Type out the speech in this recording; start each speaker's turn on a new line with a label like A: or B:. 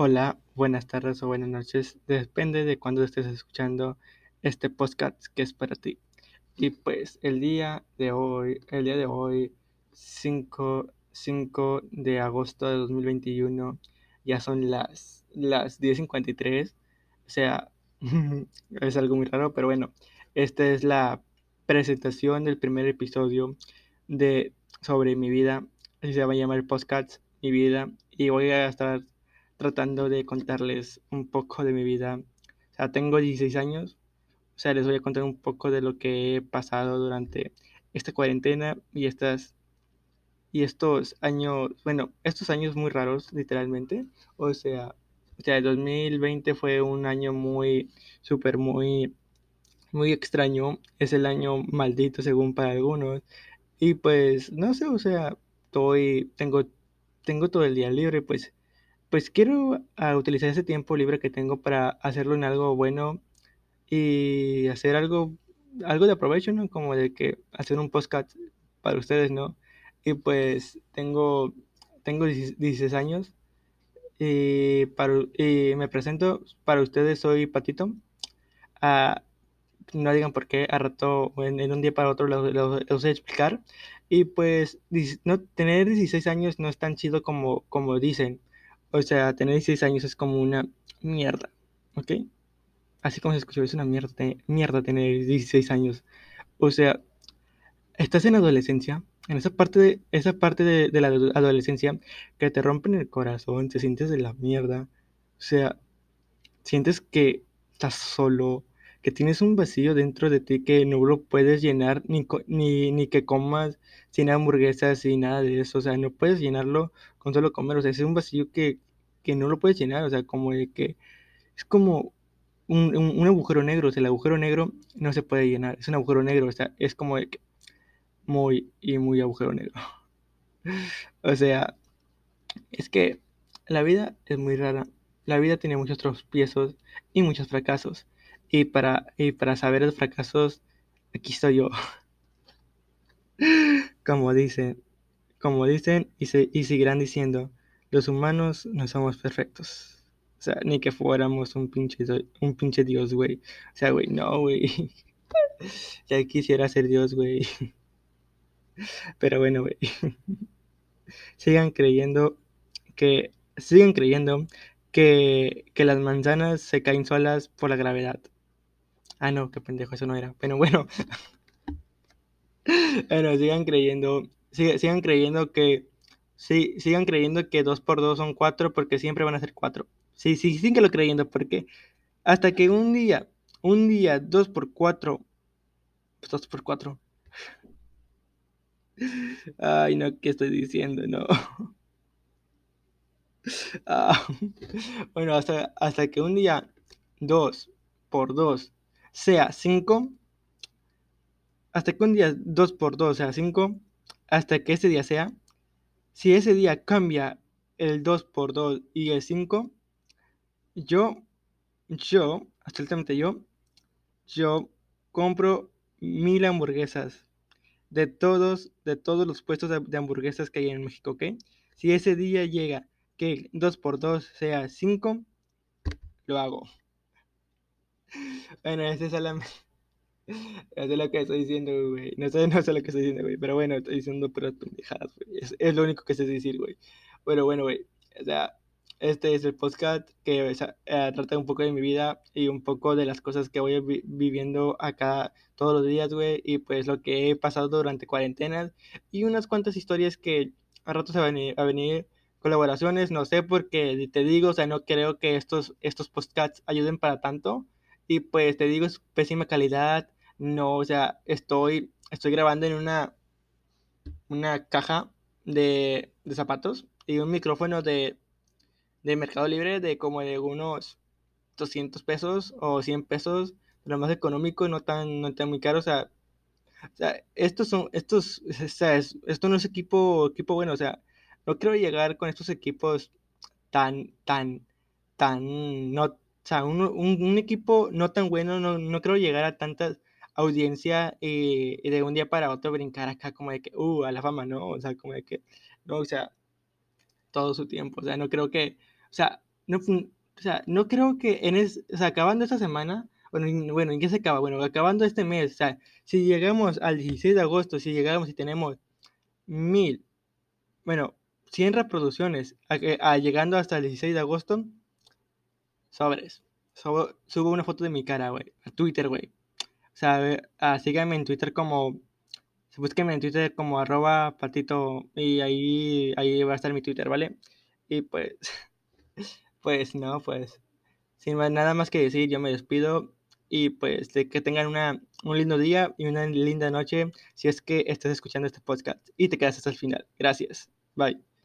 A: Hola, buenas tardes o buenas noches. Depende de cuándo estés escuchando este podcast que es para ti. Y pues el día de hoy, el día de hoy, 5, 5 de agosto de 2021, ya son las, las 10.53. O sea, es algo muy raro, pero bueno, esta es la presentación del primer episodio de sobre mi vida. Se va a llamar podcast Mi vida. Y voy a estar tratando de contarles un poco de mi vida. O sea, tengo 16 años, o sea, les voy a contar un poco de lo que he pasado durante esta cuarentena y estas y estos años, bueno, estos años muy raros, literalmente. O sea, o sea, el 2020 fue un año muy, súper, muy, muy extraño. Es el año maldito, según para algunos. Y pues, no sé, o sea, estoy, tengo, tengo todo el día libre, pues pues quiero ah, utilizar ese tiempo libre que tengo para hacerlo en algo bueno y hacer algo, algo de aprovecho, ¿no? Como de que hacer un podcast para ustedes, ¿no? Y pues tengo, tengo 16 años y, me presento, para ustedes soy Patito. Ah, no digan por qué, a rato, en, un día para otro lo, lo, lo sé explicar. Y pues no, tener 16 años no es tan chido como, como dicen. O sea, tener 16 años es como una mierda, ¿ok? Así como se escuchó, es una mierda, mierda tener 16 años. O sea, estás en adolescencia, en esa parte de, esa parte de, de la adolescencia que te rompen el corazón, te sientes de la mierda. O sea, sientes que estás solo, que tienes un vacío dentro de ti que no lo puedes llenar ni, ni, ni que comas sin hamburguesas, sin nada de eso. O sea, no puedes llenarlo con solo comer. O sea, es un vacío que, que no lo puedes llenar. O sea, como de que es como un, un, un, agujero negro. O sea, el agujero negro no se puede llenar. Es un agujero negro. O sea, es como de que muy y muy agujero negro. o sea, es que la vida es muy rara. La vida tiene muchos tropiezos y muchos fracasos. Y para, y para saber los fracasos, aquí estoy yo. como dicen, como dicen y, se, y seguirán diciendo, los humanos no somos perfectos. O sea, ni que fuéramos un pinche, un pinche Dios, güey. O sea, güey, no, güey. ya quisiera ser Dios, güey. Pero bueno, güey. sigan creyendo que, sigan creyendo que, que las manzanas se caen solas por la gravedad. Ah, no, qué pendejo, eso no era. Pero bueno. bueno, sigan creyendo. Sigan, sigan creyendo que. Sí, sigan creyendo que 2 por 2 son 4 porque siempre van a ser 4. Sí, sí, siguen que lo creyendo porque hasta que un día, un día, 2 por 4. 2 por 4. Ay, no, ¿qué estoy diciendo? No. Ah, bueno, hasta, hasta que un día 2 por 2 sea 5, hasta que un día 2 por 2 sea 5, hasta que ese día sea, si ese día cambia el 2 por 2 y el 5, yo, yo, absolutamente yo, yo compro mil hamburguesas de todos, de todos los puestos de, de, hamburguesas que hay en México, ¿ok? Si ese día llega que 2 por 2 sea 5, lo hago. Bueno, ese es solamente. No sé lo que estoy diciendo, güey. No sé, no sé lo que estoy diciendo, güey. Pero bueno, estoy diciendo puras pendejadas, güey. Es, es, lo único que sé decir, güey. Bueno, bueno, güey. O sea, este es el podcast que o sea, eh, trata un poco de mi vida y un poco de las cosas que voy vi viviendo acá todos los días, güey. Y pues lo que he pasado durante cuarentenas. Y unas cuantas historias que a rato se van a venir colaboraciones. No sé, porque te digo, o sea, no creo que estos, estos podcasts ayuden para tanto. Y pues te digo, es pésima calidad. No, o sea, estoy, estoy grabando en una, una caja de, de zapatos y un micrófono de, de Mercado Libre de como de unos 200 pesos o 100 pesos, lo más económico, no tan, no tan muy caro. O sea, o sea estos son, estos, o sea, es, esto no es equipo, equipo bueno. O sea, no quiero llegar con estos equipos tan, tan, tan, no sea, un, un, un, equipo no tan bueno, no, no creo llegar a tanta audiencia y, de un día para otro brincar acá como de que, uh, a la fama, ¿no? O sea, como de que, no, o sea, todo su tiempo, o sea, no creo que, o sea, no, o sea, no creo que en es, o sea, acabando esta semana, bueno, bueno, ¿en qué se acaba? Bueno, acabando este mes, o sea, si llegamos al 16 de agosto, si llegamos y tenemos mil, bueno, 100 reproducciones, a, llegando hasta el 16 de agosto, sobres. Subo, una foto de mi cara, güey, a Twitter, güey. O sea, a, síganme en Twitter como, búsquenme en Twitter como arroba patito y ahí, ahí va a estar mi Twitter, ¿vale? Y pues, pues no, pues, sin nada más que decir, yo me despido y pues de que tengan una, un lindo día y una linda noche si es que estás escuchando este podcast y te quedas hasta el final. Gracias. Bye.